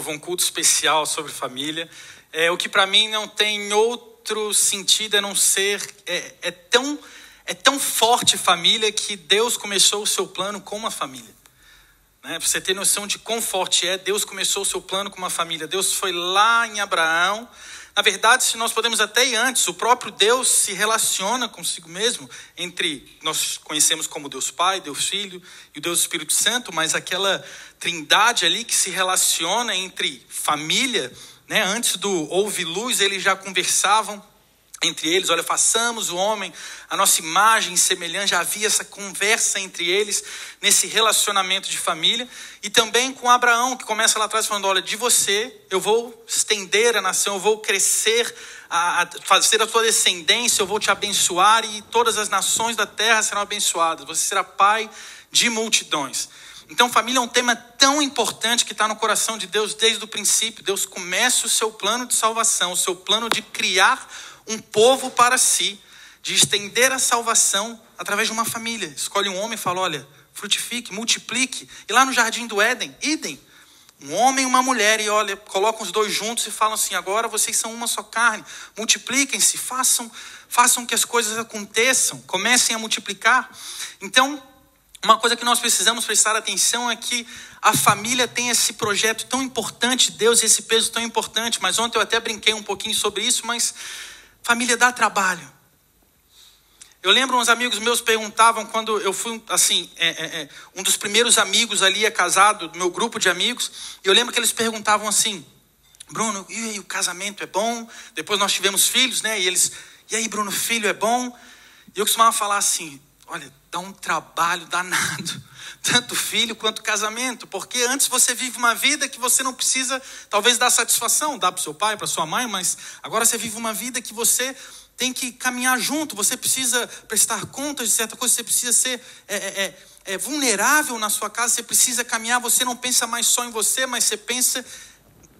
novo, um culto especial sobre família. É o que para mim não tem outro sentido a não ser é, é, tão é tão forte família que Deus começou o seu plano com uma família. Né? Para você ter noção de quão forte é, Deus começou o seu plano com uma família. Deus foi lá em Abraão. Na verdade, se nós podemos até ir antes, o próprio Deus se relaciona consigo mesmo, entre nós conhecemos como Deus Pai, Deus Filho e o Deus Espírito Santo, mas aquela trindade ali que se relaciona entre família, né? Antes do houve luz, eles já conversavam entre eles, olha, façamos o homem a nossa imagem semelhante, já havia essa conversa entre eles, nesse relacionamento de família, e também com Abraão, que começa lá atrás falando: olha, de você eu vou estender a nação, eu vou crescer, a, a fazer a tua descendência, eu vou te abençoar, e todas as nações da terra serão abençoadas, você será pai de multidões. Então, família é um tema tão importante que está no coração de Deus desde o princípio. Deus começa o seu plano de salvação, o seu plano de criar um povo para si, de estender a salvação através de uma família. Escolhe um homem e fala: olha, frutifique, multiplique. E lá no jardim do Éden, idem. Um homem e uma mulher, e olha, colocam os dois juntos e falam assim: agora vocês são uma só carne, multipliquem-se, façam, façam que as coisas aconteçam, comecem a multiplicar. Então, uma coisa que nós precisamos prestar atenção é que a família tem esse projeto tão importante, Deus, esse peso tão importante. Mas ontem eu até brinquei um pouquinho sobre isso, mas Família dá trabalho. Eu lembro uns amigos meus perguntavam quando eu fui, assim, é, é, é, um dos primeiros amigos ali é casado, do meu grupo de amigos, e eu lembro que eles perguntavam assim, Bruno, e aí, o casamento é bom? Depois nós tivemos filhos, né? E eles, e aí, Bruno, filho é bom? E eu costumava falar assim, olha, dá um trabalho danado, tanto filho quanto casamento, porque antes você vive uma vida que você não precisa, talvez, dar satisfação, dar para o seu pai, para sua mãe, mas agora você vive uma vida que você tem que caminhar junto, você precisa prestar contas de certa coisa, você precisa ser é, é, é, é vulnerável na sua casa, você precisa caminhar, você não pensa mais só em você, mas você pensa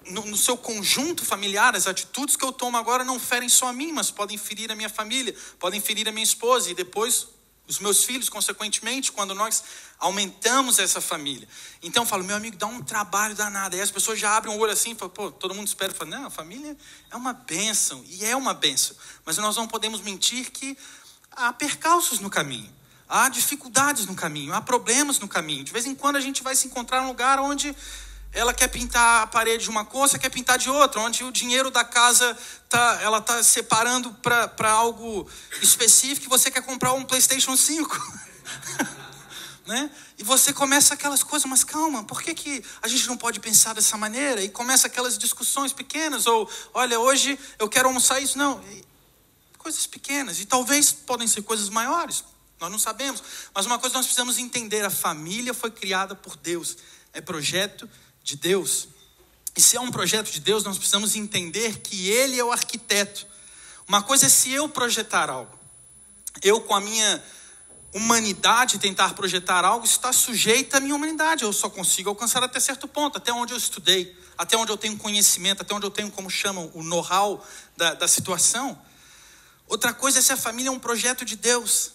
no, no, seu conjunto familiar, as atitudes que eu tomo agora não ferem só a mim, mas podem ferir a minha família, podem ferir a minha esposa, e depois os meus filhos, consequentemente, quando nós aumentamos essa família. Então eu falo, meu amigo, dá um trabalho danado. Aí as pessoas já abrem o olho assim, falam, pô, todo mundo espera, fala, não, a família é uma bênção, e é uma bênção. Mas nós não podemos mentir que há percalços no caminho, há dificuldades no caminho, há problemas no caminho. De vez em quando a gente vai se encontrar num lugar onde ela quer pintar a parede de uma cor, você quer pintar de outra, onde o dinheiro da casa tá, ela está separando para algo específico e você quer comprar um PlayStation 5. né? E você começa aquelas coisas, mas calma, por que, que a gente não pode pensar dessa maneira? E começa aquelas discussões pequenas, ou olha, hoje eu quero almoçar isso. Não, coisas pequenas, e talvez podem ser coisas maiores, nós não sabemos. Mas uma coisa nós precisamos entender: a família foi criada por Deus, é projeto de Deus. E se é um projeto de Deus, nós precisamos entender que Ele é o arquiteto. Uma coisa é se eu projetar algo, eu com a minha humanidade tentar projetar algo, está sujeita à minha humanidade. Eu só consigo alcançar até certo ponto, até onde eu estudei, até onde eu tenho conhecimento, até onde eu tenho, como chamam, o know-how da, da situação. Outra coisa é se a família é um projeto de Deus.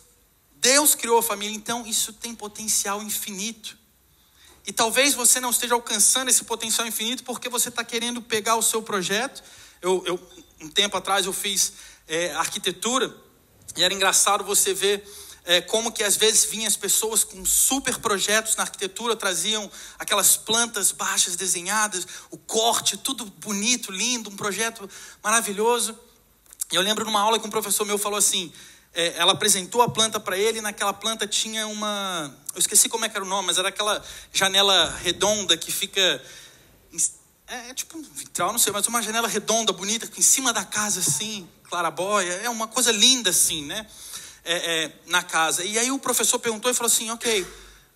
Deus criou a família, então isso tem potencial infinito. E talvez você não esteja alcançando esse potencial infinito porque você está querendo pegar o seu projeto. Eu, eu, um tempo atrás eu fiz é, arquitetura e era engraçado você ver é, como que às vezes vinham as pessoas com super projetos na arquitetura, traziam aquelas plantas baixas desenhadas, o corte, tudo bonito, lindo, um projeto maravilhoso. E eu lembro numa aula que um professor meu falou assim, é, ela apresentou a planta para ele, e naquela planta tinha uma. Eu esqueci como é que era o nome, mas era aquela janela redonda que fica. É, é tipo um vitral, não sei, mas uma janela redonda, bonita, em cima da casa, assim, clarabóia. É uma coisa linda, assim, né? É, é, na casa. E aí o professor perguntou e falou assim: ok, uh,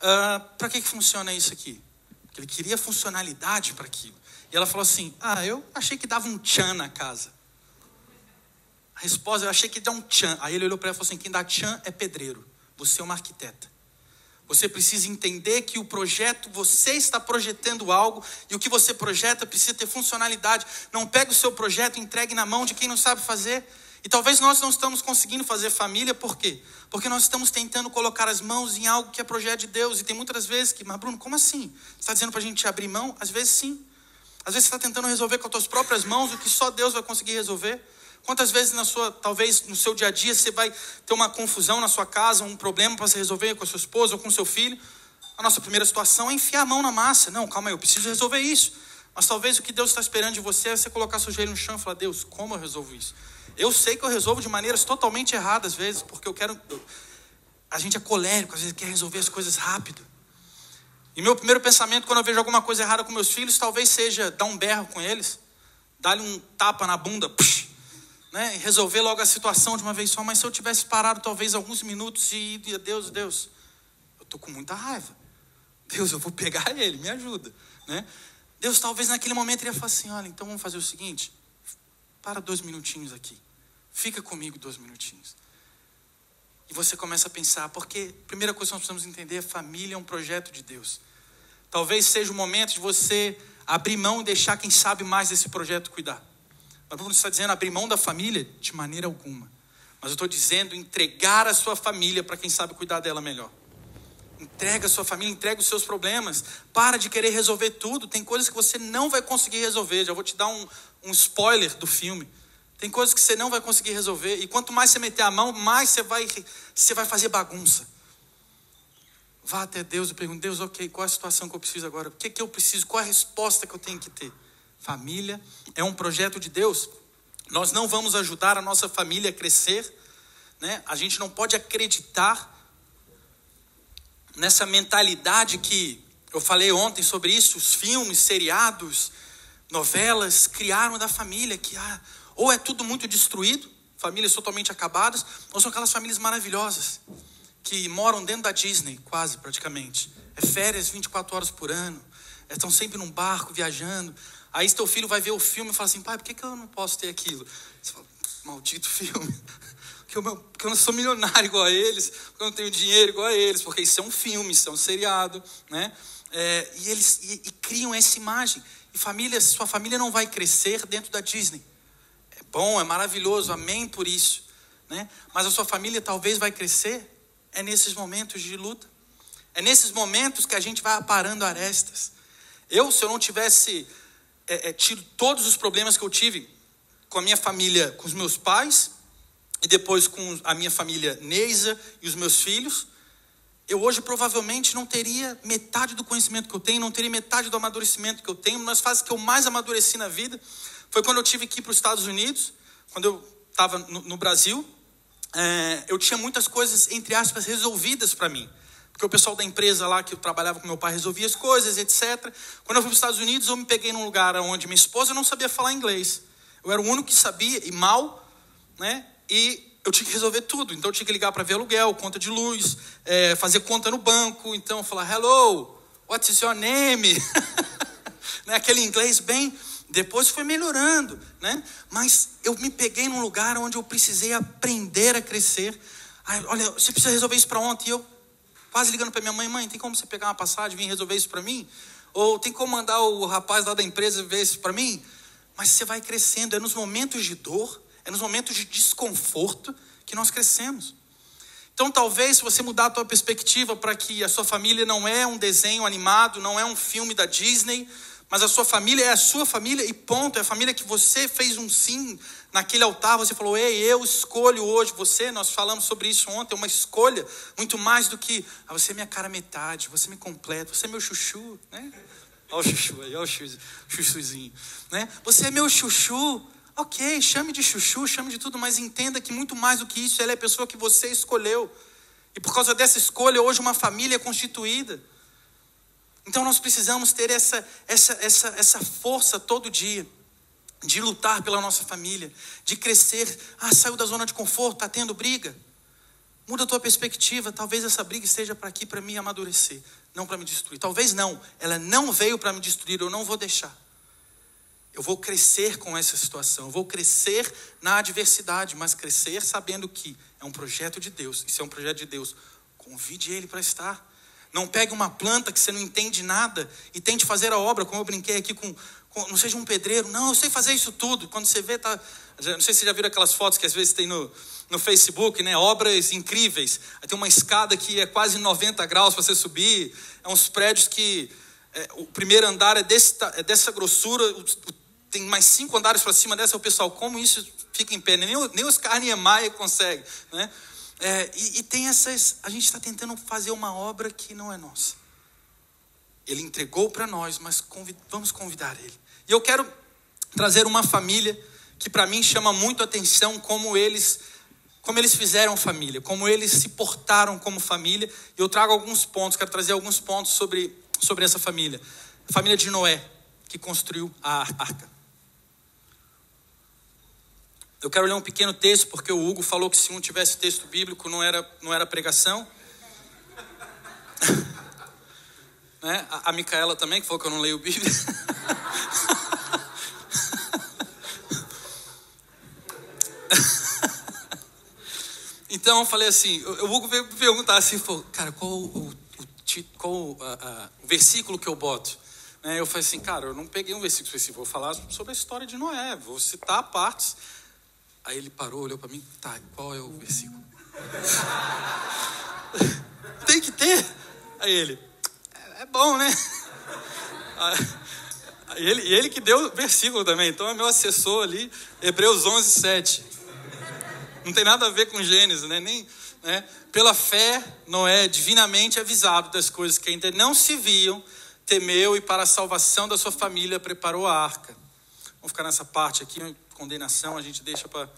ah, para que, que funciona isso aqui? Porque ele queria funcionalidade para aquilo. E ela falou assim: ah, eu achei que dava um tchan na casa. A resposta, eu achei que dá um tchan. Aí ele olhou para ela e falou assim: quem dá tchan é pedreiro. Você é uma arquiteta. Você precisa entender que o projeto, você está projetando algo e o que você projeta precisa ter funcionalidade. Não pegue o seu projeto e entregue na mão de quem não sabe fazer. E talvez nós não estamos conseguindo fazer família, por quê? Porque nós estamos tentando colocar as mãos em algo que é projeto de Deus. E tem muitas vezes que, mas Bruno, como assim? Você está dizendo para a gente abrir mão? Às vezes sim. Às vezes você está tentando resolver com as suas próprias mãos o que só Deus vai conseguir resolver. Quantas vezes na sua, talvez no seu dia a dia você vai ter uma confusão na sua casa, um problema para se resolver com a sua esposa ou com o seu filho? A nossa primeira situação é enfiar a mão na massa. Não, calma aí, eu preciso resolver isso. Mas talvez o que Deus está esperando de você é você colocar seu joelho no chão e falar: Deus, como eu resolvo isso? Eu sei que eu resolvo de maneiras totalmente erradas, às vezes, porque eu quero. A gente é colérico, às vezes quer resolver as coisas rápido. E meu primeiro pensamento quando eu vejo alguma coisa errada com meus filhos, talvez seja dar um berro com eles, dar-lhe um tapa na bunda, psh, né, resolver logo a situação de uma vez só. Mas se eu tivesse parado talvez alguns minutos e Deus, Deus, eu estou com muita raiva. Deus, eu vou pegar ele, me ajuda. Né? Deus talvez naquele momento iria falar assim: olha, então vamos fazer o seguinte, para dois minutinhos aqui, fica comigo dois minutinhos. E você começa a pensar, porque a primeira coisa que nós precisamos entender: a família é um projeto de Deus. Talvez seja o momento de você abrir mão e deixar quem sabe mais desse projeto cuidar. Mas não está dizendo abrir mão da família de maneira alguma. Mas eu estou dizendo entregar a sua família para quem sabe cuidar dela melhor. Entrega a sua família, entrega os seus problemas. Para de querer resolver tudo. Tem coisas que você não vai conseguir resolver. Já vou te dar um, um spoiler do filme. Tem coisas que você não vai conseguir resolver. E quanto mais você meter a mão, mais você vai, você vai fazer bagunça. Vá até Deus e pergunte: Deus, ok, qual é a situação que eu preciso agora? O que, é que eu preciso? Qual é a resposta que eu tenho que ter? Família é um projeto de Deus. Nós não vamos ajudar a nossa família a crescer. Né? A gente não pode acreditar nessa mentalidade que eu falei ontem sobre isso, os filmes, seriados, novelas criaram da família que ah, ou é tudo muito destruído, famílias totalmente acabadas, ou são aquelas famílias maravilhosas que moram dentro da Disney, quase praticamente. É férias 24 horas por ano. Estão sempre num barco viajando. Aí teu filho vai ver o filme e fala assim: pai, por que, que eu não posso ter aquilo? Você fala: maldito filme. Porque eu, porque eu não sou milionário igual a eles, porque eu não tenho dinheiro igual a eles, porque isso é um filme, isso é um seriado, né? É, e eles e, e criam essa imagem. E família, sua família não vai crescer dentro da Disney. É bom, é maravilhoso, amém por isso. Né? Mas a sua família talvez vai crescer é nesses momentos de luta. É nesses momentos que a gente vai aparando arestas. Eu, se eu não tivesse é, é, tido todos os problemas que eu tive com a minha família, com os meus pais, e depois com a minha família Neisa e os meus filhos, eu hoje provavelmente não teria metade do conhecimento que eu tenho, não teria metade do amadurecimento que eu tenho. Uma das fases que eu mais amadureci na vida foi quando eu tive que ir para os Estados Unidos, quando eu estava no, no Brasil, é, eu tinha muitas coisas, entre aspas, resolvidas para mim. Porque o pessoal da empresa lá que eu trabalhava com meu pai resolvia as coisas, etc. Quando eu fui para os Estados Unidos, eu me peguei num lugar onde minha esposa não sabia falar inglês. Eu era o único que sabia, e mal, né? E eu tinha que resolver tudo. Então eu tinha que ligar para ver aluguel, conta de luz, é, fazer conta no banco. Então falar, hello, what is your name? né? Aquele inglês bem depois foi melhorando, né? Mas eu me peguei num lugar onde eu precisei aprender a crescer. Ai, olha, você precisa resolver isso para ontem. E eu quase ligando para minha mãe, mãe, tem como você pegar uma passagem e vir resolver isso para mim? Ou tem como mandar o rapaz lá da empresa ver isso para mim? Mas você vai crescendo. É nos momentos de dor, é nos momentos de desconforto que nós crescemos. Então, talvez, se você mudar a tua perspectiva para que a sua família não é um desenho animado, não é um filme da Disney, mas a sua família é a sua família e ponto. É a família que você fez um sim naquele altar. Você falou, ei, eu escolho hoje você. Nós falamos sobre isso ontem. É uma escolha muito mais do que ah, você é minha cara metade, você me completa, você é meu chuchu, né? Olha o chuchu aí, olha o chuchuzinho, né? Você é meu chuchu. Ok, chame de chuchu, chame de tudo, mas entenda que muito mais do que isso, ela é a pessoa que você escolheu. E por causa dessa escolha, hoje uma família é constituída. Então nós precisamos ter essa, essa, essa, essa força todo dia de lutar pela nossa família, de crescer. Ah, saiu da zona de conforto, está tendo briga. Muda a tua perspectiva. Talvez essa briga esteja para aqui para me amadurecer, não para me destruir. Talvez não. Ela não veio para me destruir. Eu não vou deixar. Eu vou crescer com essa situação. Eu vou crescer na adversidade, mas crescer sabendo que é um projeto de Deus. E se é um projeto de Deus, convide Ele para estar. Não pegue uma planta que você não entende nada e tente fazer a obra, como eu brinquei aqui com, com, não seja um pedreiro. Não, eu sei fazer isso tudo. Quando você vê, tá. Não sei se você já viram aquelas fotos que às vezes tem no, no Facebook, né? Obras incríveis. Aí tem uma escada que é quase 90 graus para você subir. É uns prédios que É, o primeiro andar é, desse, é dessa grossura, o, tem mais cinco andares para cima dessa. O pessoal, como isso fica em pé? Nem, nem os Niemeyer consegue. Né? É, e, e tem essas. A gente está tentando fazer uma obra que não é nossa. Ele entregou para nós, mas convid, vamos convidar ele. E eu quero trazer uma família que para mim chama muito atenção como eles como eles fizeram família, como eles se portaram como família. E eu trago alguns pontos, quero trazer alguns pontos sobre, sobre essa família. A família de Noé, que construiu a arca. Eu quero ler um pequeno texto, porque o Hugo falou que se não tivesse texto bíblico não era, não era pregação. né? A, a Micaela também, que falou que eu não leio Bíblia. então eu falei assim, o Hugo veio perguntar assim, falou, cara, qual o, o, qual a, a, o versículo que eu boto? Né? Eu falei assim, cara, eu não peguei um versículo específico, vou falar sobre a história de Noé, vou citar partes Aí ele parou, olhou para mim, tá, qual é o versículo? Tem que ter. Aí ele, é, é bom, né? Aí ele, ele que deu o versículo também, então é meu assessor ali, Hebreus 11, 7. Não tem nada a ver com Gênesis, né? Nem, né? Pela fé, Noé, divinamente avisado das coisas que ainda não se viam, temeu e para a salvação da sua família preparou a arca. Vamos ficar nessa parte aqui, condenação, a gente deixa para.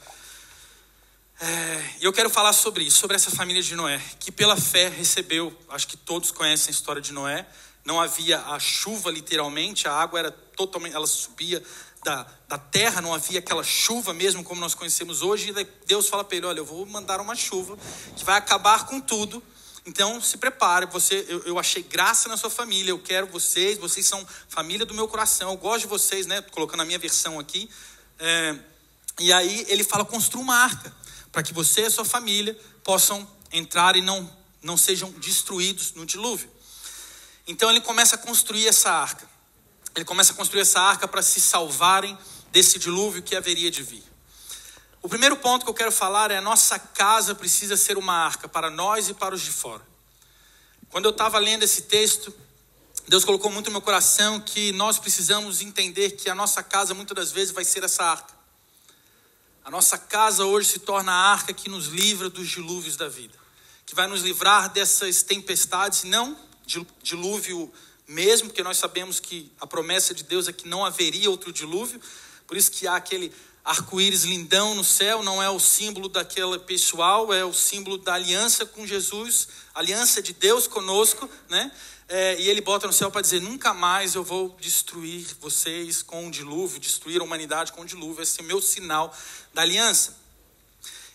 É, e eu quero falar sobre isso, sobre essa família de Noé, que pela fé recebeu, acho que todos conhecem a história de Noé, não havia a chuva literalmente, a água era totalmente, ela subia da, da terra, não havia aquela chuva mesmo como nós conhecemos hoje, e Deus fala para ele, olha, eu vou mandar uma chuva que vai acabar com tudo, então se prepare, você, eu, eu, achei graça na sua família, eu quero vocês, vocês são família do meu coração, eu gosto de vocês, né? Colocando a minha versão aqui. É, e aí ele fala: construa uma arca, para que você e a sua família possam entrar e não, não sejam destruídos no dilúvio. Então ele começa a construir essa arca. Ele começa a construir essa arca para se salvarem desse dilúvio que haveria de vir. O primeiro ponto que eu quero falar é a nossa casa precisa ser uma arca para nós e para os de fora. Quando eu estava lendo esse texto, Deus colocou muito no meu coração que nós precisamos entender que a nossa casa muitas das vezes vai ser essa arca. A nossa casa hoje se torna a arca que nos livra dos dilúvios da vida, que vai nos livrar dessas tempestades, não dilúvio mesmo, porque nós sabemos que a promessa de Deus é que não haveria outro dilúvio, por isso que há aquele arco-íris lindão no céu, não é o símbolo daquele pessoal, é o símbolo da aliança com Jesus, aliança de Deus conosco, né? É, e ele bota no céu para dizer: nunca mais eu vou destruir vocês com um dilúvio, destruir a humanidade com um dilúvio. Esse é o meu sinal da aliança.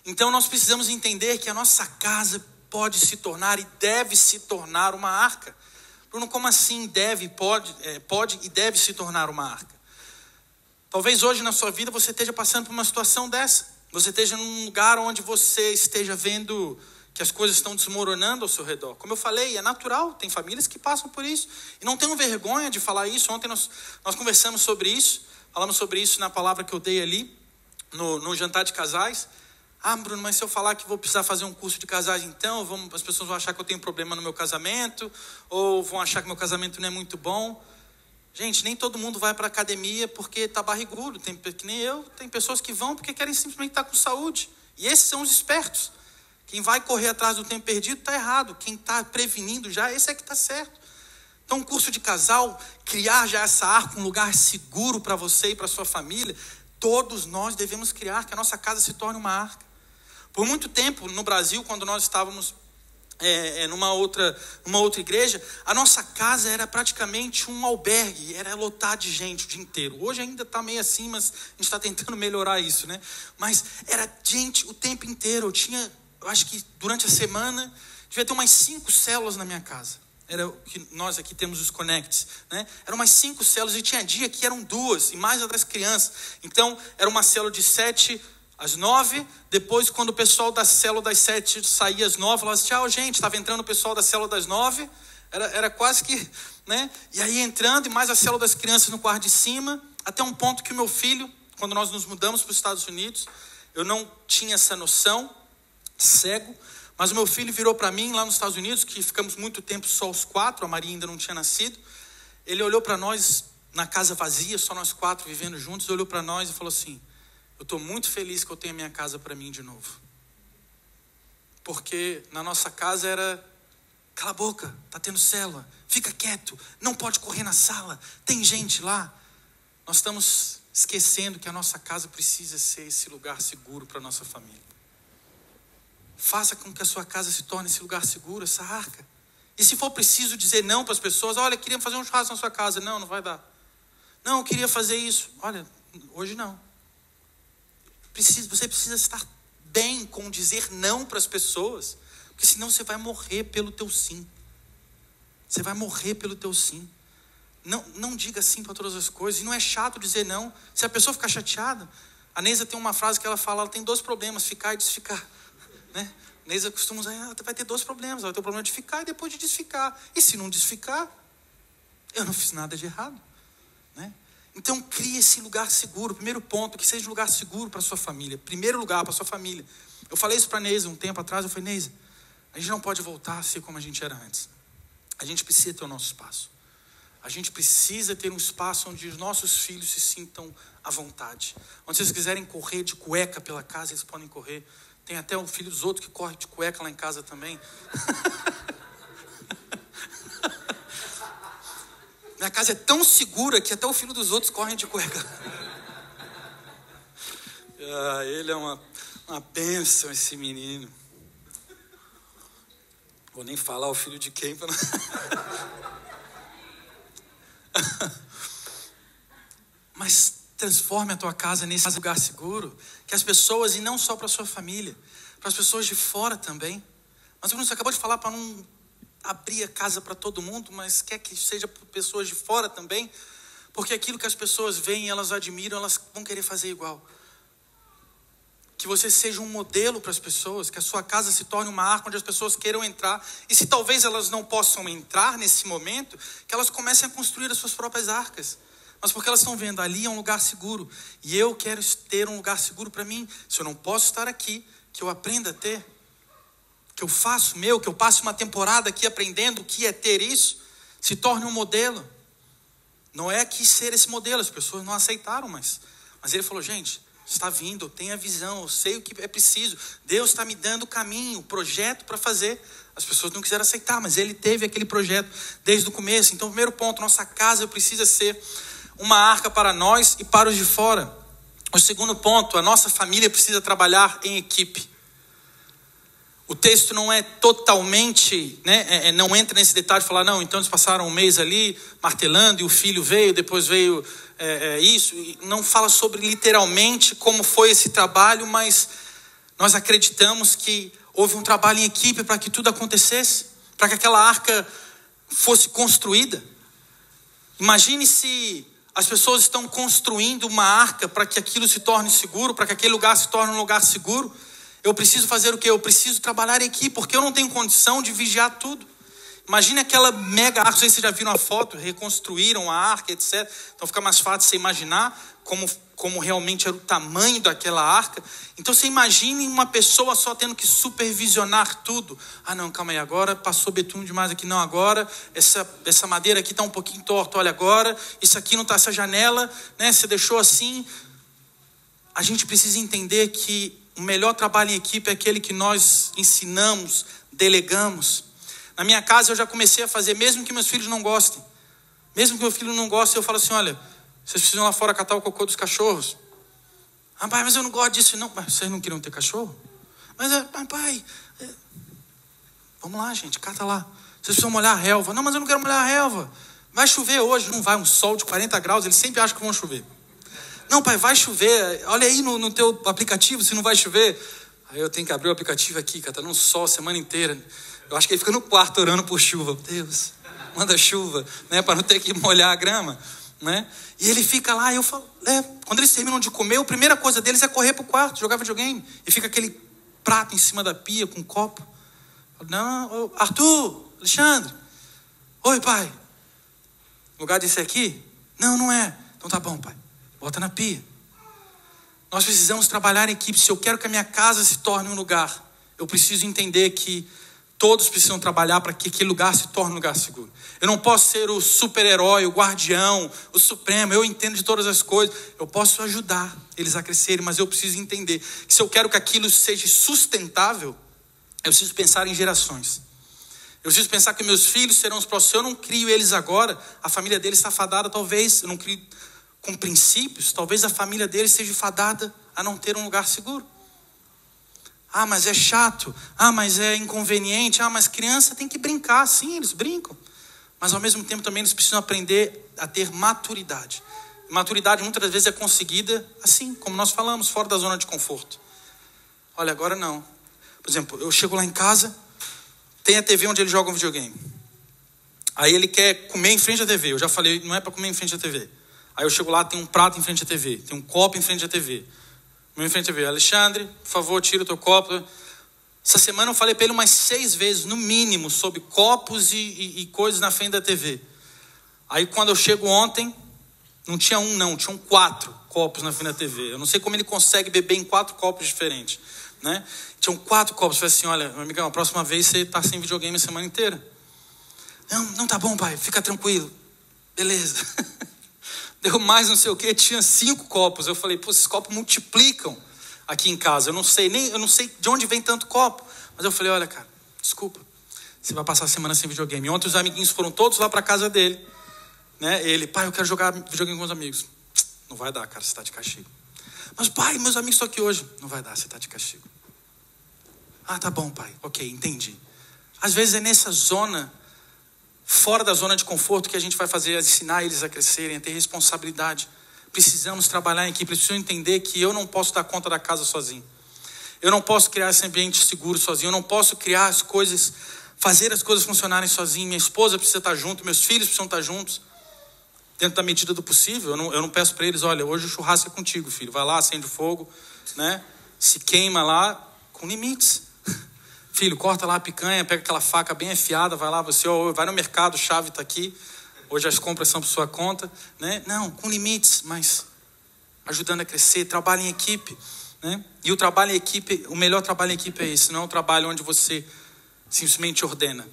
Então nós precisamos entender que a nossa casa pode se tornar e deve se tornar uma arca. Bruno, como assim deve, pode, é, pode e deve se tornar uma arca? Talvez hoje na sua vida você esteja passando por uma situação dessa. Você esteja num lugar onde você esteja vendo que as coisas estão desmoronando ao seu redor. Como eu falei, é natural, tem famílias que passam por isso. E não tenho vergonha de falar isso. Ontem nós, nós conversamos sobre isso, falamos sobre isso na palavra que eu dei ali, no, no jantar de casais. Ah, Bruno, mas se eu falar que vou precisar fazer um curso de casais, então as pessoas vão achar que eu tenho problema no meu casamento, ou vão achar que meu casamento não é muito bom. Gente, nem todo mundo vai para a academia porque está barrigudo, tem, que nem eu. Tem pessoas que vão porque querem simplesmente estar com saúde. E esses são os espertos. Quem vai correr atrás do tempo perdido está errado. Quem está prevenindo já, esse é que está certo. Então, um curso de casal, criar já essa arca, um lugar seguro para você e para sua família, todos nós devemos criar que a nossa casa se torne uma arca. Por muito tempo no Brasil, quando nós estávamos é, é, numa, outra, numa outra igreja, a nossa casa era praticamente um albergue, era lotar de gente o dia inteiro. Hoje ainda está meio assim, mas a gente está tentando melhorar isso, né? Mas era gente o tempo inteiro. Eu tinha eu acho que durante a semana, devia ter umas cinco células na minha casa. Era o que nós aqui temos os connects, né? Eram umas cinco células e tinha dia que eram duas, e mais a das crianças. Então, era uma célula de sete às nove. Depois, quando o pessoal da célula das sete saía às nove, falava assim, tchau, gente, estava entrando o pessoal da célula das nove. Era, era quase que, né? E aí entrando, e mais a célula das crianças no quarto de cima, até um ponto que o meu filho, quando nós nos mudamos para os Estados Unidos, eu não tinha essa noção, cego. Mas o meu filho virou para mim lá nos Estados Unidos, que ficamos muito tempo só os quatro, a Maria ainda não tinha nascido. Ele olhou para nós na casa vazia, só nós quatro vivendo juntos, olhou para nós e falou assim: Eu estou muito feliz que eu tenho a minha casa para mim de novo. Porque na nossa casa era: Cala a boca, tá tendo célula, fica quieto, não pode correr na sala, tem gente lá. Nós estamos esquecendo que a nossa casa precisa ser esse lugar seguro para a nossa família. Faça com que a sua casa se torne esse lugar seguro, essa arca. E se for preciso dizer não para as pessoas, olha, queria fazer um churrasco na sua casa. Não, não vai dar. Não, eu queria fazer isso. Olha, hoje não. Precisa, você precisa estar bem com dizer não para as pessoas, porque senão você vai morrer pelo teu sim. Você vai morrer pelo teu sim. Não, não diga sim para todas as coisas. E não é chato dizer não. Se a pessoa ficar chateada, a Neisa tem uma frase que ela fala, ela tem dois problemas, ficar e desficar. Né? Neisa costuma dizer, ela vai ter dois problemas. Vai ter o problema de ficar e depois de desficar. E se não desficar, eu não fiz nada de errado. Né? Então crie esse lugar seguro. Primeiro ponto, que seja um lugar seguro para sua família. Primeiro lugar para sua família. Eu falei isso para Neisa um tempo atrás. Eu falei, Neisa, a gente não pode voltar a ser como a gente era antes. A gente precisa ter o nosso espaço. A gente precisa ter um espaço onde os nossos filhos se sintam à vontade. Onde vocês quiserem correr de cueca pela casa, eles podem correr. Tem até o filho dos outros que corre de cueca lá em casa também. Minha casa é tão segura que até o filho dos outros corre de cueca. ah, ele é uma, uma bênção, esse menino. Vou nem falar o filho de quem. Pra... Mas transforme a tua casa nesse lugar seguro, que as pessoas, e não só para a sua família, para as pessoas de fora também. Mas Bruno acabou de falar para não abrir a casa para todo mundo, mas quer que seja para pessoas de fora também, porque aquilo que as pessoas veem, elas admiram, elas vão querer fazer igual. Que você seja um modelo para as pessoas, que a sua casa se torne uma arca onde as pessoas queiram entrar, e se talvez elas não possam entrar nesse momento, que elas comecem a construir as suas próprias arcas. Mas porque elas estão vendo ali é um lugar seguro, e eu quero ter um lugar seguro para mim. Se eu não posso estar aqui, que eu aprenda a ter que eu faço meu, que eu passe uma temporada aqui aprendendo o que é ter isso, se torne um modelo. Não é que ser esse modelo, as pessoas não aceitaram, mas, mas ele falou: gente, está vindo, eu tenho a visão, eu sei o que é preciso, Deus está me dando o caminho, o projeto para fazer. As pessoas não quiseram aceitar, mas ele teve aquele projeto desde o começo. Então, primeiro ponto: nossa casa precisa ser uma arca para nós e para os de fora. O segundo ponto: a nossa família precisa trabalhar em equipe. O texto não é totalmente, né, é, é, não entra nesse detalhe de falar, não, então eles passaram um mês ali martelando e o filho veio, depois veio é, é, isso. Não fala sobre literalmente como foi esse trabalho, mas nós acreditamos que houve um trabalho em equipe para que tudo acontecesse, para que aquela arca fosse construída. Imagine se as pessoas estão construindo uma arca para que aquilo se torne seguro, para que aquele lugar se torne um lugar seguro. Eu preciso fazer o que? Eu preciso trabalhar aqui, porque eu não tenho condição de vigiar tudo. Imagine aquela mega arca, não sei se vocês já viram a foto, reconstruíram a arca, etc. Então fica mais fácil você imaginar como, como realmente era o tamanho daquela arca. Então você imagine uma pessoa só tendo que supervisionar tudo. Ah não, calma aí, agora passou betume demais aqui. Não, agora essa, essa madeira aqui está um pouquinho torta, olha agora, isso aqui não está, essa janela, né? Você deixou assim. A gente precisa entender que o melhor trabalho em equipe é aquele que nós ensinamos, delegamos. Na minha casa eu já comecei a fazer, mesmo que meus filhos não gostem. Mesmo que meu filho não goste, eu falo assim: olha, vocês precisam lá fora catar o cocô dos cachorros. Ah, pai, mas eu não gosto disso. Não, mas vocês não queriam ter cachorro? Mas, ah, pai, é... vamos lá, gente, cata lá. Vocês precisam molhar a relva. Não, mas eu não quero molhar a relva. Vai chover hoje, não vai, um sol de 40 graus, eles sempre acham que vão chover. Não, pai, vai chover. Olha aí no, no teu aplicativo se não vai chover. Aí eu tenho que abrir o aplicativo aqui, cara, tá num sol a semana inteira. Eu acho que ele fica no quarto orando por chuva. Deus, manda chuva, né, para não ter que molhar a grama, né? E ele fica lá, e eu falo, é, quando eles terminam de comer, a primeira coisa deles é correr pro quarto, jogar videogame. E fica aquele prato em cima da pia com um copo. Não, Arthur, Alexandre. Oi, pai. O lugar desse aqui? Não, não é. Então tá bom, pai. Bota na pia. Nós precisamos trabalhar em equipe. Se eu quero que a minha casa se torne um lugar, eu preciso entender que Todos precisam trabalhar para que aquele lugar se torne um lugar seguro. Eu não posso ser o super-herói, o guardião, o supremo, eu entendo de todas as coisas. Eu posso ajudar eles a crescerem, mas eu preciso entender que se eu quero que aquilo seja sustentável, eu preciso pensar em gerações. Eu preciso pensar que meus filhos serão os próximos. Se eu não crio eles agora, a família deles está fadada, talvez. Eu não crio com princípios, talvez a família deles seja fadada a não ter um lugar seguro. Ah, mas é chato. Ah, mas é inconveniente. Ah, mas criança tem que brincar. Sim, eles brincam. Mas ao mesmo tempo também eles precisam aprender a ter maturidade. Maturidade muitas das vezes é conseguida assim, como nós falamos, fora da zona de conforto. Olha, agora não. Por exemplo, eu chego lá em casa, tem a TV onde ele joga um videogame. Aí ele quer comer em frente à TV. Eu já falei, não é para comer em frente à TV. Aí eu chego lá, tem um prato em frente à TV, tem um copo em frente à TV. Meu TV, Alexandre, por favor, tira o teu copo. Essa semana eu falei para ele umas seis vezes, no mínimo, sobre copos e, e, e coisas na frente da TV. Aí quando eu chego ontem, não tinha um, não, tinham quatro copos na frente da TV. Eu não sei como ele consegue beber em quatro copos diferentes. Né? Tinham quatro copos. Eu falei assim: olha, meu amigão, a próxima vez você está sem videogame a semana inteira. Não, não tá bom, pai, fica tranquilo. Beleza. deu mais não sei o que, tinha cinco copos. Eu falei, pô, esses copos multiplicam aqui em casa. Eu não sei nem, eu não sei de onde vem tanto copo. Mas eu falei, olha, cara, desculpa. Você vai passar a semana sem videogame. Ontem os amiguinhos foram todos lá para casa dele. Né? Ele, pai, eu quero jogar videogame com os amigos. Não vai dar, cara, você está de castigo. Mas, pai, meus amigos estão aqui hoje. Não vai dar, você está de castigo. Ah, tá bom, pai. Ok, entendi. Às vezes é nessa zona fora da zona de conforto que a gente vai fazer, ensinar eles a crescerem, a ter responsabilidade. Precisamos trabalhar em equipe, precisamos entender que eu não posso dar conta da casa sozinho. Eu não posso criar esse ambiente seguro sozinho, eu não posso criar as coisas, fazer as coisas funcionarem sozinho. Minha esposa precisa estar junto, meus filhos precisam estar juntos, dentro da medida do possível. Eu não, eu não peço para eles, olha, hoje o churrasco é contigo, filho, vai lá, acende o fogo, né? se queima lá, com limites. Filho, corta lá a picanha, pega aquela faca bem afiada, vai lá, você vai no mercado, chave está aqui. Hoje as compras são por sua conta, né? Não, com limites, mas ajudando a crescer, trabalho em equipe, né? E o trabalho em equipe, o melhor trabalho em equipe é esse, não é um trabalho onde você simplesmente ordena.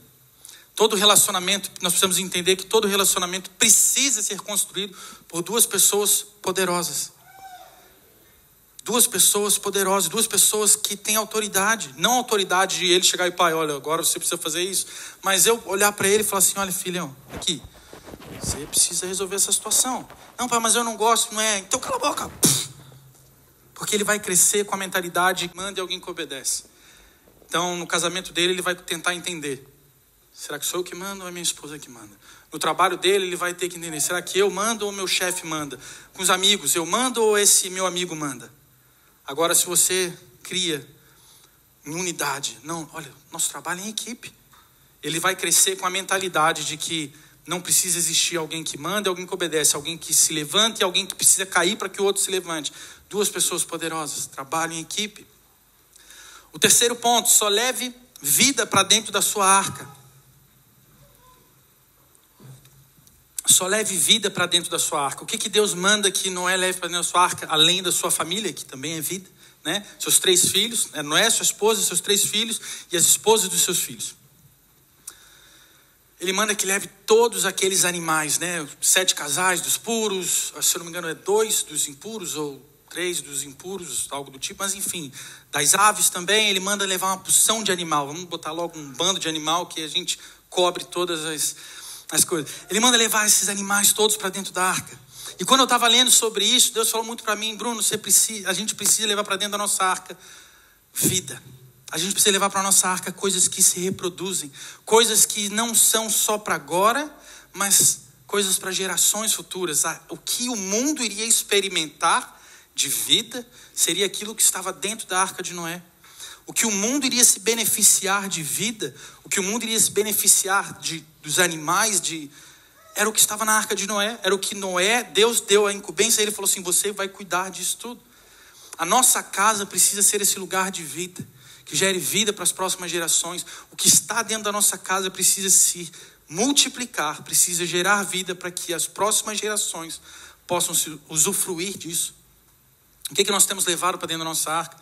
Todo relacionamento, nós precisamos entender que todo relacionamento precisa ser construído por duas pessoas poderosas. Duas pessoas poderosas, duas pessoas que têm autoridade. Não autoridade de ele chegar e pai, olha, agora você precisa fazer isso. Mas eu olhar para ele e falar assim: olha, filhão, aqui, você precisa resolver essa situação. Não, pai, mas eu não gosto, não é? Então cala a boca. Porque ele vai crescer com a mentalidade: manda alguém que obedece. Então, no casamento dele, ele vai tentar entender: será que sou eu que mando ou é minha esposa que manda? No trabalho dele, ele vai ter que entender: será que eu mando ou meu chefe manda? Com os amigos, eu mando ou esse meu amigo manda? Agora, se você cria em unidade, não, olha, nosso trabalho é em equipe. Ele vai crescer com a mentalidade de que não precisa existir alguém que manda, alguém que obedece, alguém que se levanta e alguém que precisa cair para que o outro se levante. Duas pessoas poderosas, trabalham em equipe. O terceiro ponto, só leve vida para dentro da sua arca. Só leve vida para dentro da sua arca. O que, que Deus manda que não é leve para dentro da sua arca, além da sua família, que também é vida, né? Seus três filhos, né? não é sua esposa, seus três filhos e as esposas dos seus filhos. Ele manda que leve todos aqueles animais, né? Sete casais dos puros, se eu não me engano é dois dos impuros ou três dos impuros, algo do tipo, mas enfim, das aves também, ele manda levar uma porção de animal. Vamos botar logo um bando de animal que a gente cobre todas as as coisas. Ele manda levar esses animais todos para dentro da arca. E quando eu estava lendo sobre isso, Deus falou muito para mim, Bruno, você precisa, a gente precisa levar para dentro da nossa arca vida. A gente precisa levar para a nossa arca coisas que se reproduzem, coisas que não são só para agora, mas coisas para gerações futuras. O que o mundo iria experimentar de vida seria aquilo que estava dentro da arca de Noé. O que o mundo iria se beneficiar de vida, o que o mundo iria se beneficiar de dos animais, de era o que estava na arca de Noé, era o que Noé, Deus deu a incumbência, ele falou assim: você vai cuidar disso tudo. A nossa casa precisa ser esse lugar de vida, que gere vida para as próximas gerações. O que está dentro da nossa casa precisa se multiplicar, precisa gerar vida para que as próximas gerações possam usufruir disso. O que, é que nós temos levado para dentro da nossa arca?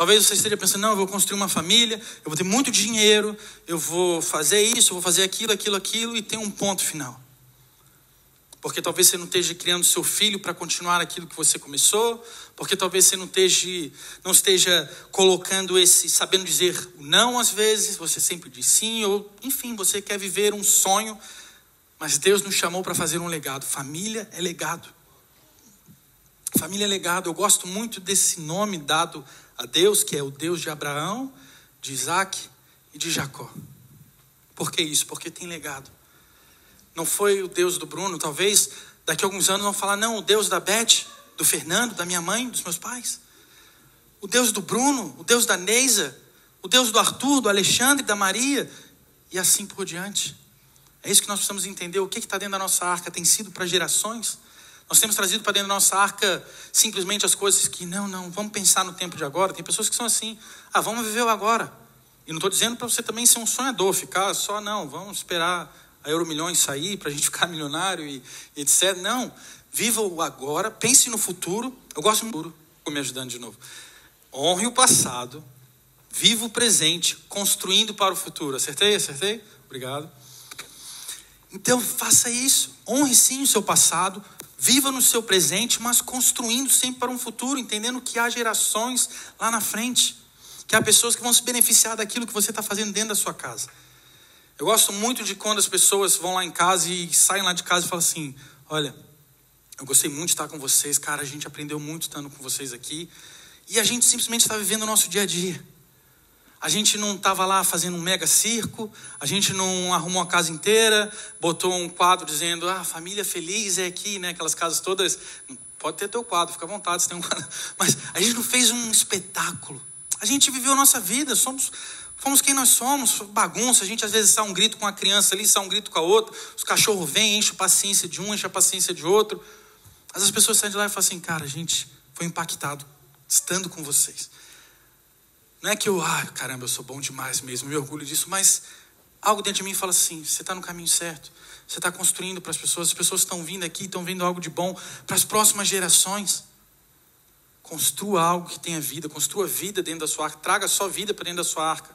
Talvez você esteja pensando, não, eu vou construir uma família, eu vou ter muito dinheiro, eu vou fazer isso, eu vou fazer aquilo, aquilo, aquilo, e tem um ponto final. Porque talvez você não esteja criando seu filho para continuar aquilo que você começou, porque talvez você não esteja, não esteja colocando esse, sabendo dizer não às vezes, você sempre diz sim, ou enfim, você quer viver um sonho, mas Deus nos chamou para fazer um legado. Família é legado. Família é legado. Eu gosto muito desse nome dado a Deus, que é o Deus de Abraão, de Isaac e de Jacó. Por que isso? Porque tem legado. Não foi o Deus do Bruno, talvez daqui a alguns anos vão falar, não, o Deus da Beth, do Fernando, da minha mãe, dos meus pais. O Deus do Bruno, o Deus da Neisa, o Deus do Arthur, do Alexandre, da Maria, e assim por diante. É isso que nós precisamos entender. O que está dentro da nossa arca tem sido para gerações. Nós temos trazido para dentro da nossa arca simplesmente as coisas que, não, não, vamos pensar no tempo de agora. Tem pessoas que são assim, ah, vamos viver o agora. E não estou dizendo para você também ser um sonhador, ficar só, não, vamos esperar a Euromilhões sair para a gente ficar milionário e, e etc. Não, viva o agora, pense no futuro. Eu gosto do futuro, me ajudando de novo. Honre o passado, viva o presente, construindo para o futuro. Acertei? Acertei? Obrigado. Então faça isso. Honre sim o seu passado, Viva no seu presente, mas construindo sempre para um futuro, entendendo que há gerações lá na frente, que há pessoas que vão se beneficiar daquilo que você está fazendo dentro da sua casa. Eu gosto muito de quando as pessoas vão lá em casa e saem lá de casa e falam assim: Olha, eu gostei muito de estar com vocês, cara, a gente aprendeu muito estando com vocês aqui, e a gente simplesmente está vivendo o nosso dia a dia. A gente não estava lá fazendo um mega circo, a gente não arrumou a casa inteira, botou um quadro dizendo, ah, família feliz é aqui, né? Aquelas casas todas. Pode ter teu quadro, fica à vontade, se tem um quadro. Mas a gente não fez um espetáculo. A gente viveu a nossa vida, somos, fomos quem nós somos, bagunça. A gente às vezes sai um grito com a criança ali, sai um grito com a outra. Os cachorros vêm, enchem a paciência de um, enchem a paciência de outro. Mas as pessoas saem de lá e falam assim, cara, a gente foi impactado estando com vocês. Não é que eu, ah, caramba, eu sou bom demais mesmo, me orgulho disso, mas algo dentro de mim fala assim: você está no caminho certo, você está construindo para as pessoas, as pessoas estão vindo aqui, estão vendo algo de bom para as próximas gerações. Construa algo que tenha vida, construa vida dentro da sua arca, traga sua vida para dentro da sua arca.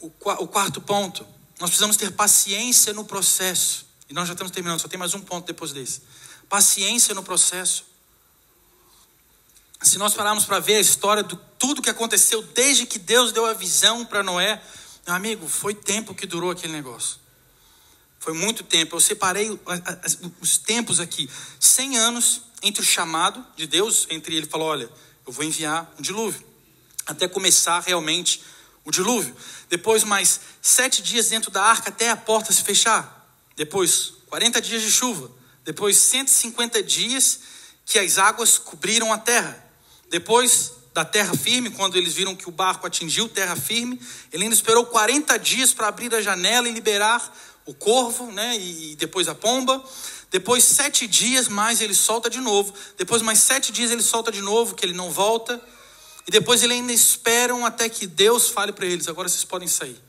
O, o quarto ponto, nós precisamos ter paciência no processo. E nós já estamos terminando, só tem mais um ponto depois desse. Paciência no processo. Se nós pararmos para ver a história de tudo que aconteceu desde que Deus deu a visão para Noé, meu amigo, foi tempo que durou aquele negócio. Foi muito tempo. Eu separei os tempos aqui. 100 anos entre o chamado de Deus, entre ele falou: Olha, eu vou enviar um dilúvio, até começar realmente o dilúvio. Depois, mais sete dias dentro da arca até a porta se fechar. Depois, 40 dias de chuva. Depois, 150 dias que as águas cobriram a terra. Depois da terra firme, quando eles viram que o barco atingiu terra firme, ele ainda esperou 40 dias para abrir a janela e liberar o corvo, né, e depois a pomba. Depois sete dias mais ele solta de novo. Depois mais sete dias ele solta de novo, que ele não volta. E depois eles ainda esperam até que Deus fale para eles: agora vocês podem sair.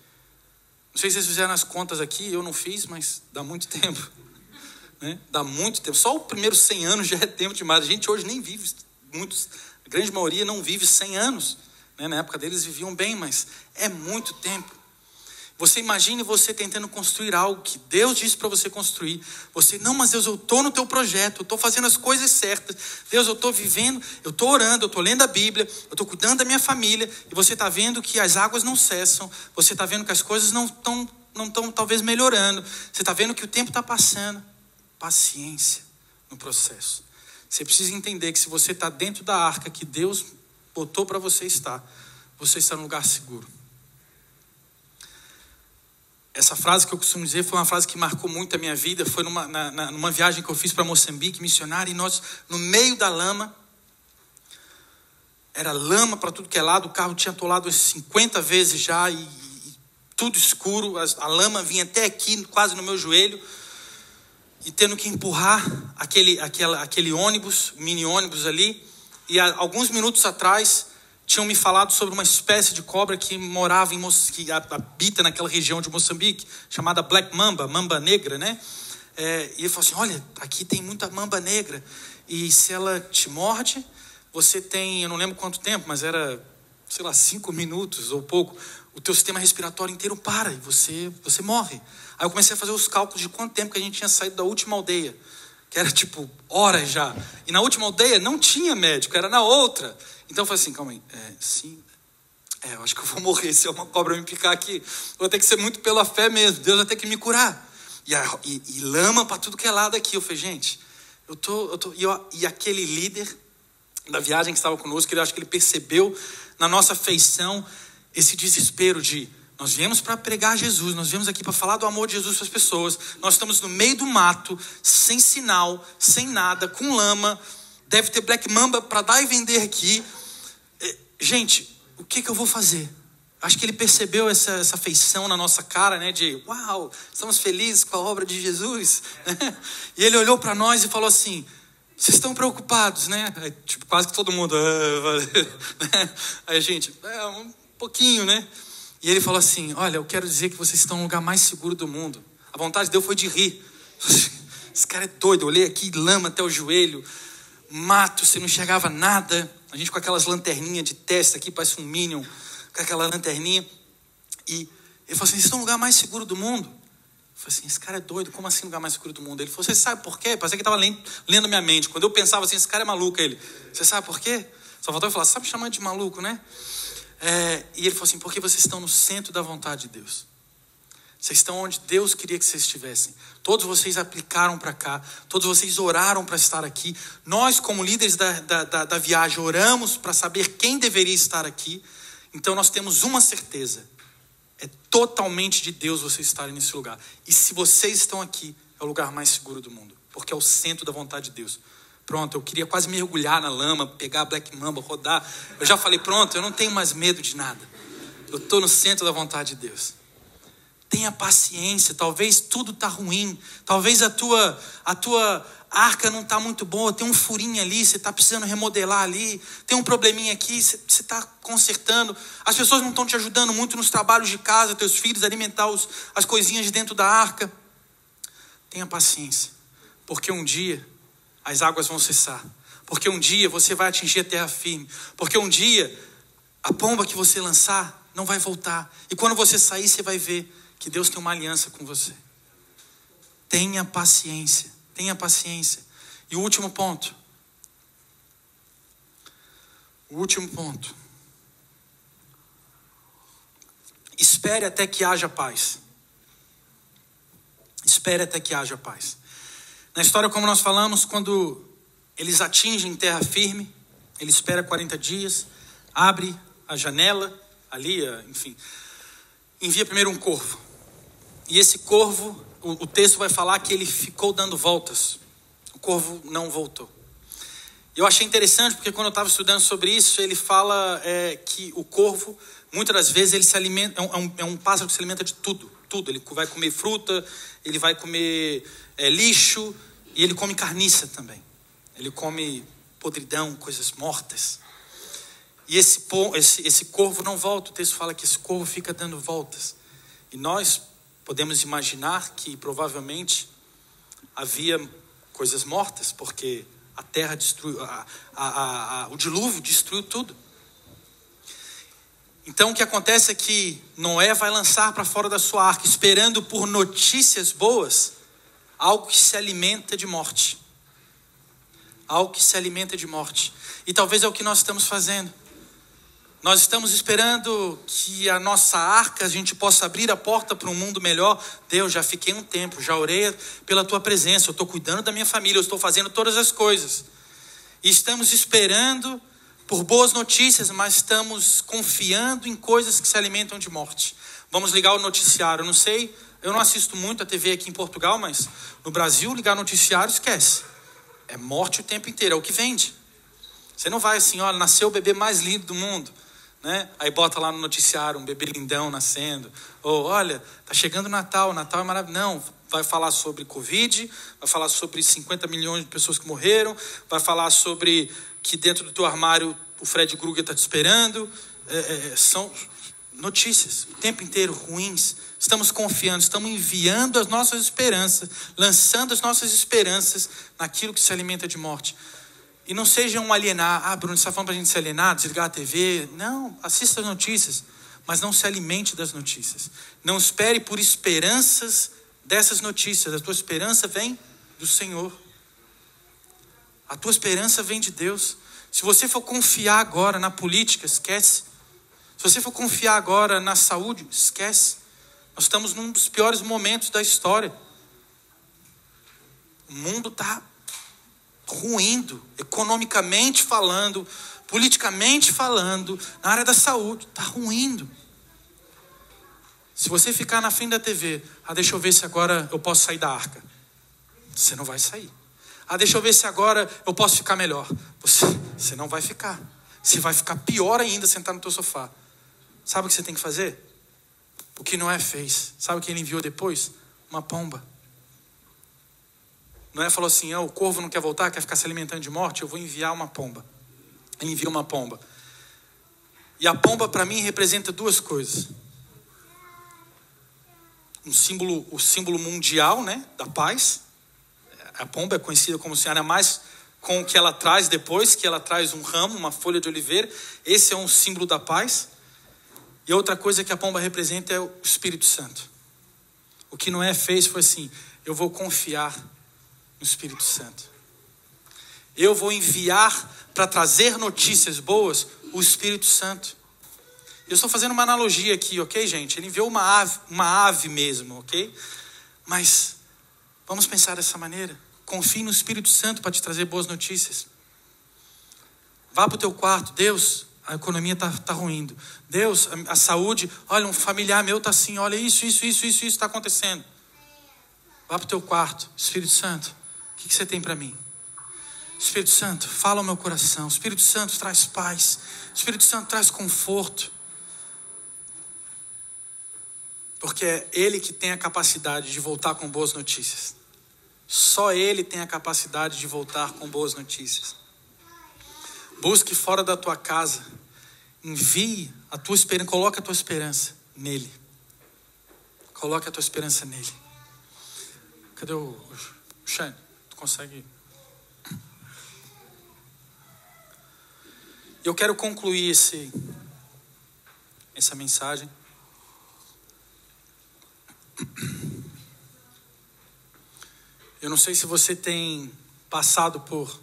Não sei se vocês fizeram as contas aqui, eu não fiz, mas dá muito tempo. Né? Dá muito tempo. Só o primeiro 100 anos já é tempo demais. A gente hoje nem vive muitos a grande maioria não vive 100 anos. Né? Na época deles viviam bem, mas é muito tempo. Você imagine você tentando construir algo que Deus disse para você construir. Você, não, mas Deus, eu estou no teu projeto, eu estou fazendo as coisas certas. Deus, eu estou vivendo, eu estou orando, eu estou lendo a Bíblia, eu estou cuidando da minha família. E você está vendo que as águas não cessam. Você está vendo que as coisas não estão, não estão talvez melhorando. Você está vendo que o tempo está passando. Paciência no processo. Você precisa entender que se você está dentro da arca que Deus botou para você estar, você está no lugar seguro. Essa frase que eu costumo dizer foi uma frase que marcou muito a minha vida. Foi numa, na, numa viagem que eu fiz para Moçambique, missionário, e nós, no meio da lama, era lama para tudo que é lado, o carro tinha atolado 50 vezes já, e, e tudo escuro, a, a lama vinha até aqui, quase no meu joelho e tendo que empurrar aquele, aquela, aquele ônibus, mini ônibus ali. E alguns minutos atrás tinham me falado sobre uma espécie de cobra que morava em que habita naquela região de Moçambique, chamada Black Mamba, mamba negra, né? É, e ele falou assim: olha, aqui tem muita mamba negra e se ela te morde, você tem, eu não lembro quanto tempo, mas era, sei lá, cinco minutos ou pouco, o teu sistema respiratório inteiro para e você, você morre. Aí eu comecei a fazer os cálculos de quanto tempo que a gente tinha saído da última aldeia, que era tipo horas já. E na última aldeia não tinha médico, era na outra. Então eu falei assim, calma aí, é, sim, é, eu acho que eu vou morrer se uma cobra me picar aqui. Vou ter que ser muito pela fé mesmo, Deus vai ter que me curar. E, a, e, e lama para tudo que é lado aqui. Eu falei, gente, eu tô, eu tô e, eu, e aquele líder da viagem que estava conosco, ele acho que ele percebeu na nossa feição esse desespero de nós viemos para pregar Jesus, nós viemos aqui para falar do amor de Jesus para as pessoas. Nós estamos no meio do mato, sem sinal, sem nada, com lama. Deve ter black mamba para dar e vender aqui. É, gente, o que, que eu vou fazer? Acho que ele percebeu essa, essa feição na nossa cara, né? De uau, estamos felizes com a obra de Jesus. e ele olhou para nós e falou assim: vocês estão preocupados, né? Aí, tipo, quase que todo mundo. Ah, Aí a gente, é, pouquinho, né? E ele falou assim: Olha, eu quero dizer que vocês estão no lugar mais seguro do mundo. A vontade de Deus foi de rir. Esse cara é doido. Eu olhei aqui, lama até o joelho, mato, você não enxergava nada. A gente com aquelas lanterninhas de testa aqui, parece um Minion, com aquela lanterninha. E ele falou assim: Vocês estão no lugar mais seguro do mundo. Eu falei assim, esse cara é doido, como assim o lugar mais seguro do mundo? Ele falou, você sabe por quê? Parece que estava lendo, lendo minha mente. Quando eu pensava assim, esse cara é maluco, ele, você sabe por quê? Só faltou eu falar, sabe chamar de maluco, né? É, e ele falou assim, porque vocês estão no centro da vontade de Deus. Vocês estão onde Deus queria que vocês estivessem. Todos vocês aplicaram para cá, todos vocês oraram para estar aqui. Nós, como líderes da, da, da, da viagem, oramos para saber quem deveria estar aqui. Então nós temos uma certeza: é totalmente de Deus vocês estarem nesse lugar. E se vocês estão aqui, é o lugar mais seguro do mundo, porque é o centro da vontade de Deus. Pronto, eu queria quase mergulhar na lama, pegar a Black Mamba, rodar. Eu já falei, pronto, eu não tenho mais medo de nada. Eu estou no centro da vontade de Deus. Tenha paciência, talvez tudo está ruim, talvez a tua, a tua arca não está muito boa, tem um furinho ali, você está precisando remodelar ali, tem um probleminha aqui, você está consertando. As pessoas não estão te ajudando muito nos trabalhos de casa, teus filhos, alimentar os, as coisinhas de dentro da arca. Tenha paciência, porque um dia as águas vão cessar, porque um dia você vai atingir a terra firme, porque um dia a pomba que você lançar não vai voltar, e quando você sair, você vai ver que Deus tem uma aliança com você. Tenha paciência. Tenha paciência. E o último ponto. O último ponto. Espere até que haja paz. Espere até que haja paz. Na história, como nós falamos, quando eles atingem terra firme, ele espera 40 dias, abre a janela, ali, enfim, envia primeiro um corvo. E esse corvo o, o texto vai falar que ele ficou dando voltas. O corvo não voltou. Eu achei interessante porque quando eu estava estudando sobre isso, ele fala é, que o corvo, muitas das vezes, ele se alimenta, é um, é um, é pássaro que se alimenta de tudo, tudo. Ele vai comer fruta, ele vai comer é, lixo e ele come carniça também. Ele come podridão, coisas mortas. E esse, esse, esse corvo não volta. O texto fala que esse corvo fica dando voltas. E nós Podemos imaginar que provavelmente havia coisas mortas, porque a terra destruiu, a, a, a, o dilúvio destruiu tudo. Então o que acontece é que Noé vai lançar para fora da sua arca, esperando por notícias boas, algo que se alimenta de morte. Algo que se alimenta de morte. E talvez é o que nós estamos fazendo. Nós estamos esperando que a nossa arca, a gente possa abrir a porta para um mundo melhor. Deus, já fiquei um tempo, já orei pela tua presença, eu estou cuidando da minha família, eu estou fazendo todas as coisas. E estamos esperando por boas notícias, mas estamos confiando em coisas que se alimentam de morte. Vamos ligar o noticiário. Não sei, eu não assisto muito a TV aqui em Portugal, mas no Brasil, ligar noticiário, esquece. É morte o tempo inteiro, é o que vende. Você não vai assim, olha, nasceu o bebê mais lindo do mundo né? Aí bota lá no noticiário um bebê lindão nascendo. Ou olha, tá chegando o Natal, o Natal é maravilhoso. Não, vai falar sobre Covid, vai falar sobre 50 milhões de pessoas que morreram, vai falar sobre que dentro do teu armário o Fred Krueger está te esperando. É, é, é, são notícias o tempo inteiro ruins. Estamos confiando, estamos enviando as nossas esperanças, lançando as nossas esperanças naquilo que se alimenta de morte. E não seja um alienar. Ah, Bruno, você está falando para a gente se alienar, desligar a TV. Não, assista as notícias, mas não se alimente das notícias. Não espere por esperanças dessas notícias. A tua esperança vem do Senhor. A tua esperança vem de Deus. Se você for confiar agora na política, esquece. Se você for confiar agora na saúde, esquece. Nós estamos num dos piores momentos da história. O mundo está ruindo, economicamente falando, politicamente falando, na área da saúde, está ruindo. Se você ficar na frente da TV, ah, deixa eu ver se agora eu posso sair da arca. Você não vai sair. Ah, deixa eu ver se agora eu posso ficar melhor. Você, você não vai ficar. Você vai ficar pior ainda sentado no teu sofá. Sabe o que você tem que fazer? O que Noé fez. Sabe o que ele enviou depois? Uma pomba. Noé falou assim: oh, o corvo não quer voltar, quer ficar se alimentando de morte, eu vou enviar uma pomba. Ele enviou uma pomba. E a pomba, para mim, representa duas coisas. Um símbolo, o símbolo mundial né, da paz. A pomba é conhecida como Senhora mais com o que ela traz depois, que ela traz um ramo, uma folha de oliveira. Esse é um símbolo da paz. E outra coisa que a pomba representa é o Espírito Santo. O que Noé fez foi assim: eu vou confiar no Espírito Santo. Eu vou enviar para trazer notícias boas o Espírito Santo. Eu estou fazendo uma analogia aqui, ok, gente? Ele enviou uma ave, uma ave mesmo, ok? Mas vamos pensar dessa maneira. Confie no Espírito Santo para te trazer boas notícias. Vá para o teu quarto, Deus, a economia está tá ruindo. Deus, a, a, saúde, olha, um familiar meu está assim, olha isso, isso, isso, isso, isso está acontecendo. Vá para o teu quarto, Espírito Santo, o que, que você tem para mim? Espírito Santo, fala ao meu coração. Espírito Santo traz paz. Espírito Santo traz conforto. Porque é Ele que tem a capacidade de voltar com boas notícias. Só Ele tem a capacidade de voltar com boas notícias. Busque fora da tua casa. Envie a tua esperança, coloque a tua esperança nele. Coloque a tua esperança nele. Cadê o Shane? Tu consegue? Eu quero concluir esse, essa mensagem. Eu não sei se você tem passado por,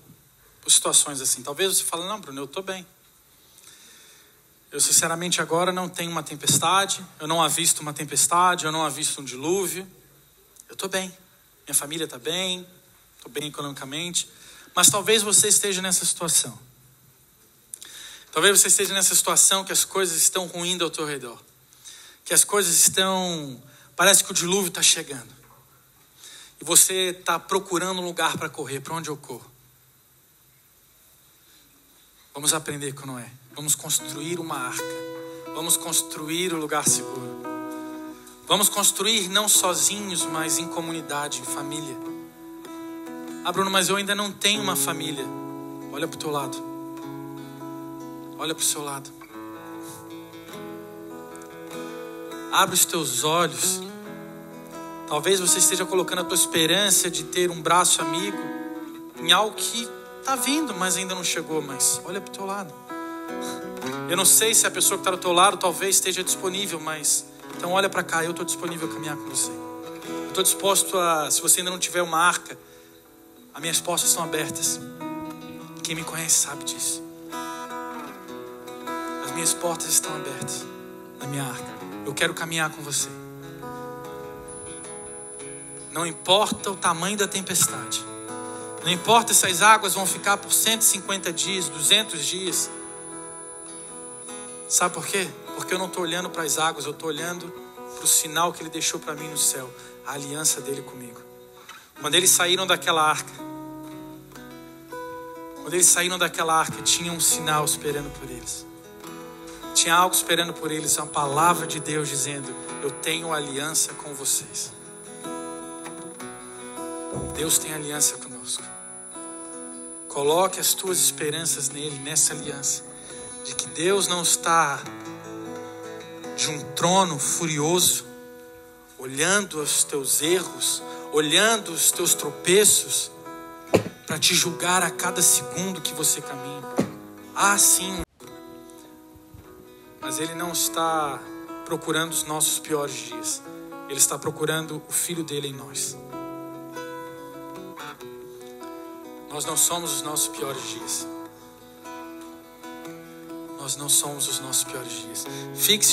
por situações assim. Talvez você fale, não, Bruno, eu estou bem. Eu, sinceramente, agora não tenho uma tempestade, eu não avisto uma tempestade, eu não avisto um dilúvio. Eu estou bem. Minha família está bem, estou bem economicamente. Mas talvez você esteja nessa situação. Talvez você esteja nessa situação que as coisas estão ruindo ao teu redor. Que as coisas estão. Parece que o dilúvio está chegando. E você está procurando um lugar para correr. Para onde eu corro? Vamos aprender com Noé. Vamos construir uma arca. Vamos construir o um lugar seguro. Vamos construir não sozinhos, mas em comunidade, em família. Ah, Bruno, mas eu ainda não tenho uma família. Olha para o teu lado. Olha para o seu lado. Abre os teus olhos. Talvez você esteja colocando a tua esperança de ter um braço amigo em algo que Está vindo, mas ainda não chegou. Mas olha para o teu lado. Eu não sei se a pessoa que está do teu lado talvez esteja disponível, mas então olha para cá. Eu estou disponível a caminhar com você. Estou disposto a, se você ainda não tiver uma arca, as minhas portas estão abertas. Quem me conhece sabe disso. As minhas portas estão abertas na minha arca. Eu quero caminhar com você. Não importa o tamanho da tempestade. Não importa se as águas vão ficar por 150 dias, 200 dias. Sabe por quê? Porque eu não estou olhando para as águas, eu estou olhando para o sinal que Ele deixou para mim no céu a aliança dele comigo. Quando eles saíram daquela arca, quando eles saíram daquela arca, tinha um sinal esperando por eles. Tinha algo esperando por eles, uma palavra de Deus dizendo: Eu tenho aliança com vocês. Deus tem aliança conosco. Coloque as tuas esperanças nele, nessa aliança, de que Deus não está de um trono furioso, olhando os teus erros, olhando os teus tropeços, para te julgar a cada segundo que você caminha. Ah, sim. Mas Ele não está procurando os nossos piores dias. Ele está procurando o Filho dele em nós. Nós não somos os nossos piores dias. Nós não somos os nossos piores dias. Fixe